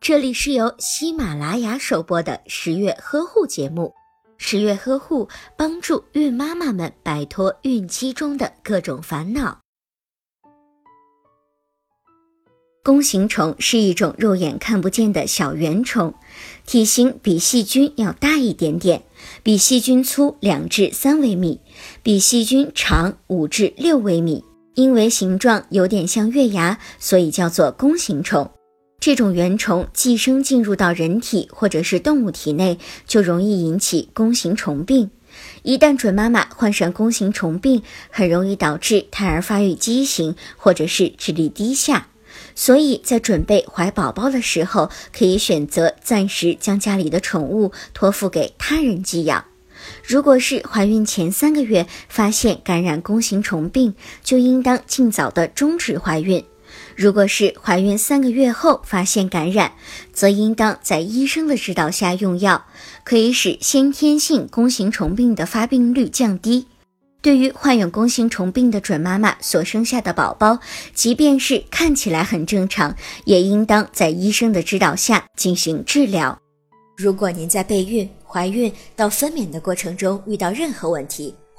这里是由喜马拉雅首播的十月呵护节目。十月呵护帮助孕妈妈们摆脱孕期中的各种烦恼。弓形虫是一种肉眼看不见的小圆虫，体型比细菌要大一点点，比细菌粗两至三微米，比细菌长五至六微米。因为形状有点像月牙，所以叫做弓形虫。这种原虫寄生进入到人体或者是动物体内，就容易引起弓形虫病。一旦准妈妈患上弓形虫病，很容易导致胎儿发育畸形或者是智力低下。所以在准备怀宝宝的时候，可以选择暂时将家里的宠物托付给他人寄养。如果是怀孕前三个月发现感染弓形虫病，就应当尽早的终止怀孕。如果是怀孕三个月后发现感染，则应当在医生的指导下用药，可以使先天性弓形虫病的发病率降低。对于患有弓形虫病的准妈妈所生下的宝宝，即便是看起来很正常，也应当在医生的指导下进行治疗。如果您在备孕、怀孕到分娩的过程中遇到任何问题，